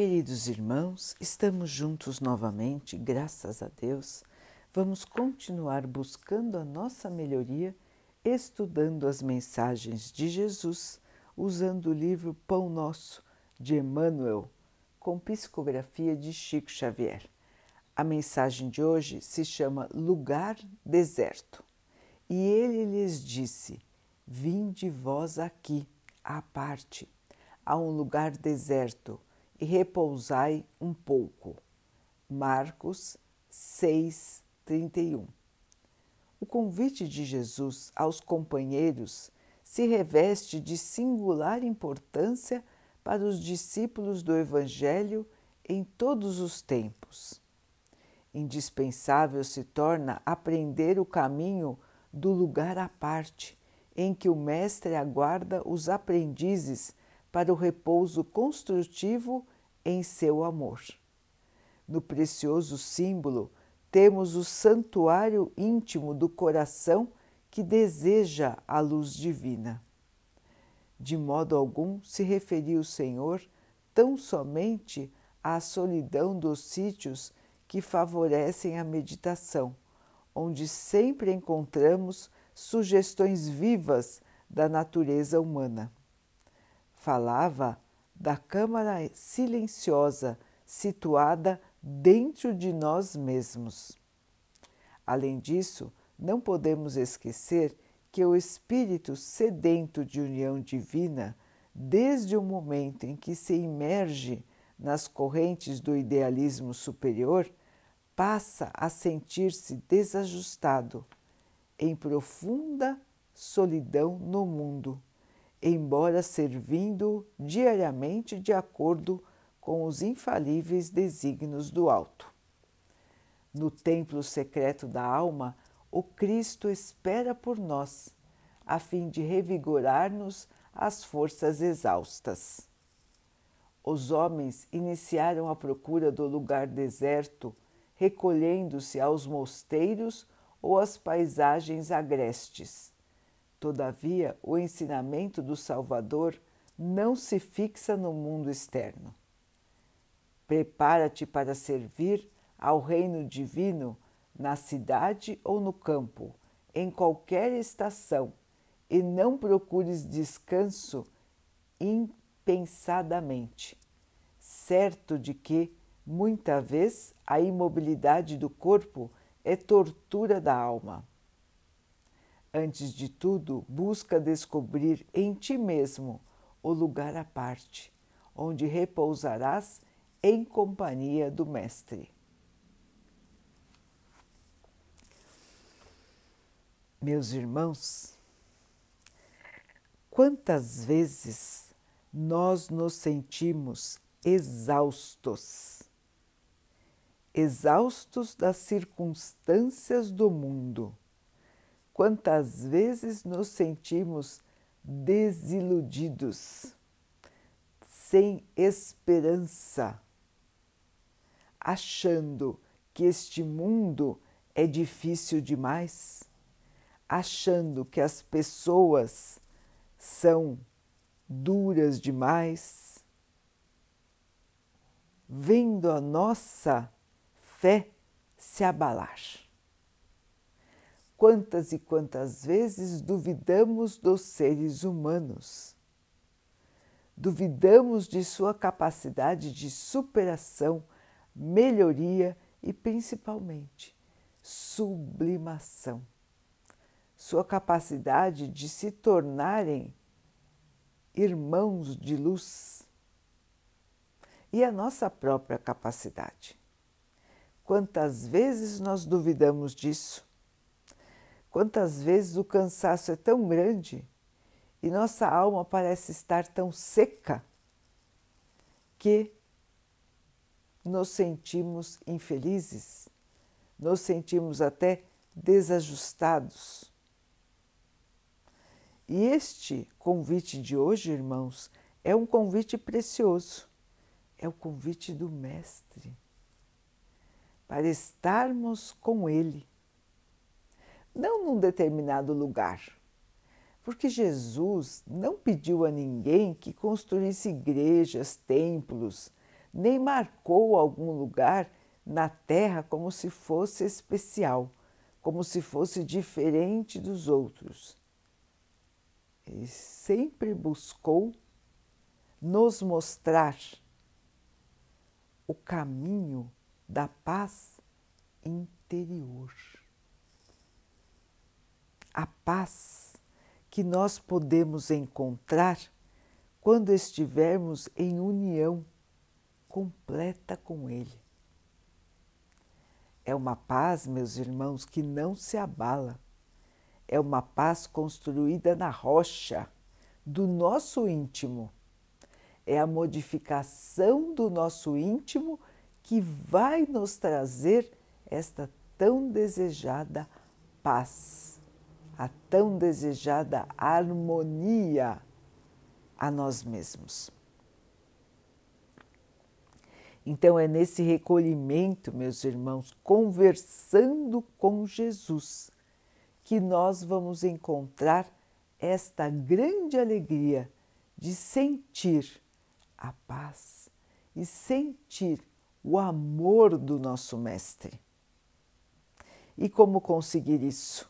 Queridos irmãos, estamos juntos novamente, graças a Deus. Vamos continuar buscando a nossa melhoria, estudando as mensagens de Jesus, usando o livro Pão Nosso de Emmanuel, com psicografia de Chico Xavier. A mensagem de hoje se chama Lugar Deserto. E ele lhes disse: Vinde vós aqui, à parte, a um lugar deserto e repousai um pouco. Marcos 6, 31. O convite de Jesus aos companheiros se reveste de singular importância para os discípulos do Evangelho em todos os tempos. Indispensável se torna aprender o caminho do lugar à parte, em que o Mestre aguarda os aprendizes para o repouso construtivo em seu amor. No precioso símbolo, temos o santuário íntimo do coração que deseja a luz divina. De modo algum se referiu o Senhor tão somente à solidão dos sítios que favorecem a meditação, onde sempre encontramos sugestões vivas da natureza humana. Falava da câmara silenciosa situada dentro de nós mesmos. Além disso, não podemos esquecer que o espírito sedento de união divina, desde o momento em que se imerge nas correntes do idealismo superior, passa a sentir-se desajustado, em profunda solidão no mundo embora servindo diariamente de acordo com os infalíveis desígnios do alto. No templo secreto da alma, o Cristo espera por nós, a fim de revigorar-nos as forças exaustas. Os homens iniciaram a procura do lugar deserto, recolhendo-se aos mosteiros ou às paisagens agrestes Todavia, o ensinamento do Salvador não se fixa no mundo externo. Prepara-te para servir ao reino divino na cidade ou no campo, em qualquer estação, e não procures descanso impensadamente, certo de que, muita vez, a imobilidade do corpo é tortura da alma. Antes de tudo, busca descobrir em ti mesmo o lugar à parte, onde repousarás em companhia do Mestre. Meus irmãos, quantas vezes nós nos sentimos exaustos, exaustos das circunstâncias do mundo Quantas vezes nos sentimos desiludidos, sem esperança, achando que este mundo é difícil demais, achando que as pessoas são duras demais, vendo a nossa fé se abalar. Quantas e quantas vezes duvidamos dos seres humanos? Duvidamos de sua capacidade de superação, melhoria e principalmente sublimação. Sua capacidade de se tornarem irmãos de luz. E a nossa própria capacidade. Quantas vezes nós duvidamos disso? Quantas vezes o cansaço é tão grande e nossa alma parece estar tão seca que nos sentimos infelizes, nos sentimos até desajustados. E este convite de hoje, irmãos, é um convite precioso, é o convite do Mestre para estarmos com Ele não num determinado lugar. Porque Jesus não pediu a ninguém que construísse igrejas, templos, nem marcou algum lugar na Terra como se fosse especial, como se fosse diferente dos outros. Ele sempre buscou nos mostrar o caminho da paz interior. A paz que nós podemos encontrar quando estivermos em união completa com Ele. É uma paz, meus irmãos, que não se abala. É uma paz construída na rocha do nosso íntimo. É a modificação do nosso íntimo que vai nos trazer esta tão desejada paz, a tão desejada harmonia a nós mesmos. Então é nesse recolhimento, meus irmãos, conversando com Jesus, que nós vamos encontrar esta grande alegria de sentir a paz e sentir o amor do nosso Mestre. E como conseguir isso?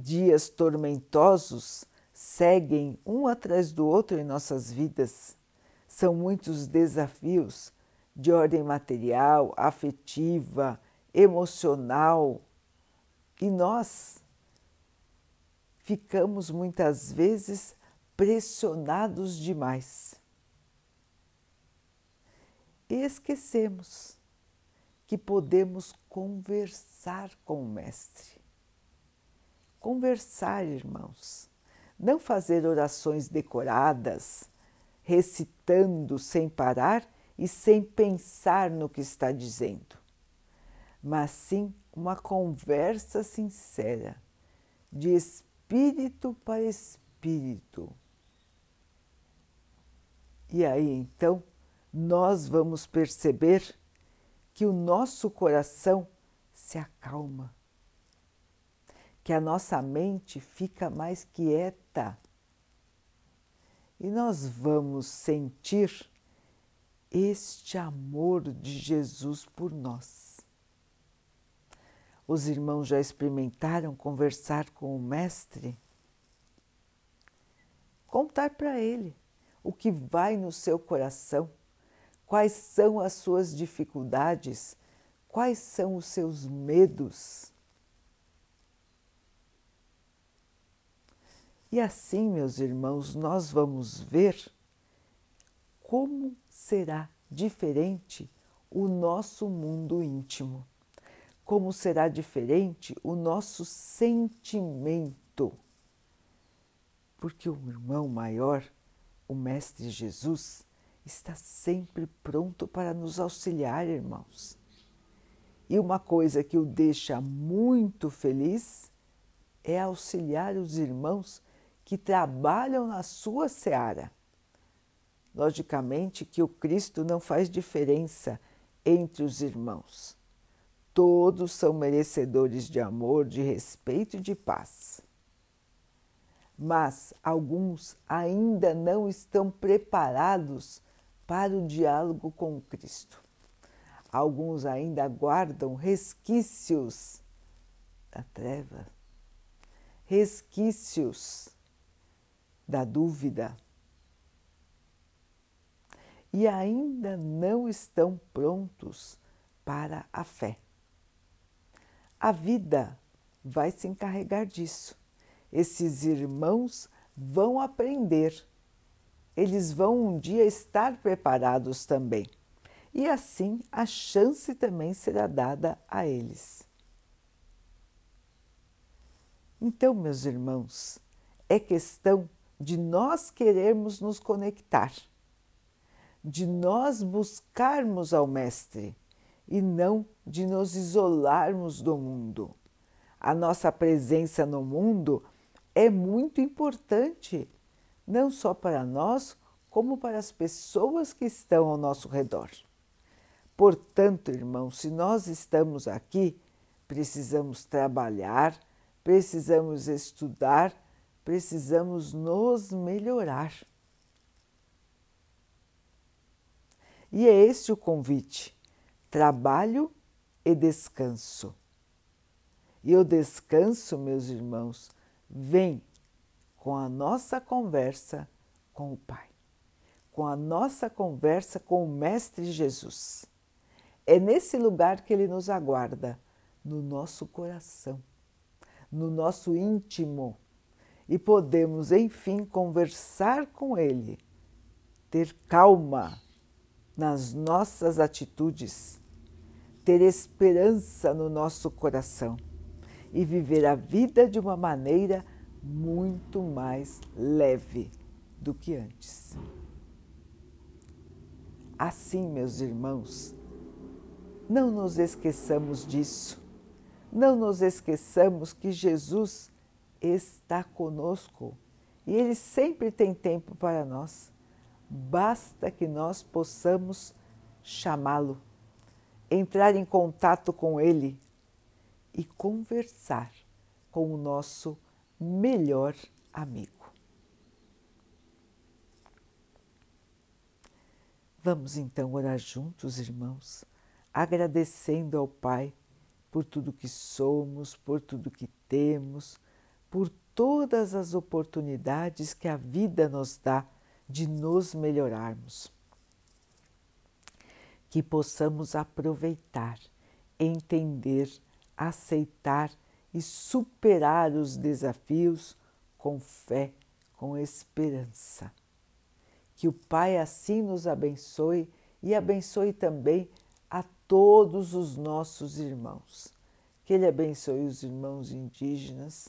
Dias tormentosos seguem um atrás do outro em nossas vidas. São muitos desafios de ordem material, afetiva, emocional. E nós ficamos muitas vezes pressionados demais. E esquecemos que podemos conversar com o Mestre. Conversar, irmãos não fazer orações decoradas, recitando sem parar e sem pensar no que está dizendo, mas sim uma conversa sincera, de espírito para espírito. E aí então nós vamos perceber que o nosso coração se acalma que a nossa mente fica mais quieta e nós vamos sentir este amor de Jesus por nós. Os irmãos já experimentaram conversar com o Mestre? Contar para ele o que vai no seu coração, quais são as suas dificuldades, quais são os seus medos E assim, meus irmãos, nós vamos ver como será diferente o nosso mundo íntimo, como será diferente o nosso sentimento. Porque o irmão maior, o Mestre Jesus, está sempre pronto para nos auxiliar, irmãos. E uma coisa que o deixa muito feliz é auxiliar os irmãos que trabalham na sua seara. Logicamente que o Cristo não faz diferença entre os irmãos. Todos são merecedores de amor, de respeito e de paz. Mas alguns ainda não estão preparados para o diálogo com Cristo. Alguns ainda guardam resquícios da treva, resquícios da dúvida e ainda não estão prontos para a fé. A vida vai se encarregar disso. Esses irmãos vão aprender, eles vão um dia estar preparados também. E assim a chance também será dada a eles. Então, meus irmãos, é questão de nós querermos nos conectar, de nós buscarmos ao Mestre e não de nos isolarmos do mundo. A nossa presença no mundo é muito importante, não só para nós, como para as pessoas que estão ao nosso redor. Portanto, irmãos, se nós estamos aqui, precisamos trabalhar, precisamos estudar precisamos nos melhorar. E é este o convite: trabalho e descanso. E o descanso, meus irmãos, vem com a nossa conversa com o Pai, com a nossa conversa com o Mestre Jesus. É nesse lugar que ele nos aguarda, no nosso coração, no nosso íntimo, e podemos, enfim, conversar com ele, ter calma nas nossas atitudes, ter esperança no nosso coração e viver a vida de uma maneira muito mais leve do que antes. Assim, meus irmãos, não nos esqueçamos disso. Não nos esqueçamos que Jesus está conosco e Ele sempre tem tempo para nós. Basta que nós possamos chamá-lo, entrar em contato com Ele e conversar com o nosso melhor amigo. Vamos então orar juntos, irmãos, agradecendo ao Pai por tudo que somos, por tudo que temos, por todas as oportunidades que a vida nos dá de nos melhorarmos. Que possamos aproveitar, entender, aceitar e superar os desafios com fé, com esperança. Que o Pai assim nos abençoe e abençoe também a todos os nossos irmãos. Que Ele abençoe os irmãos indígenas,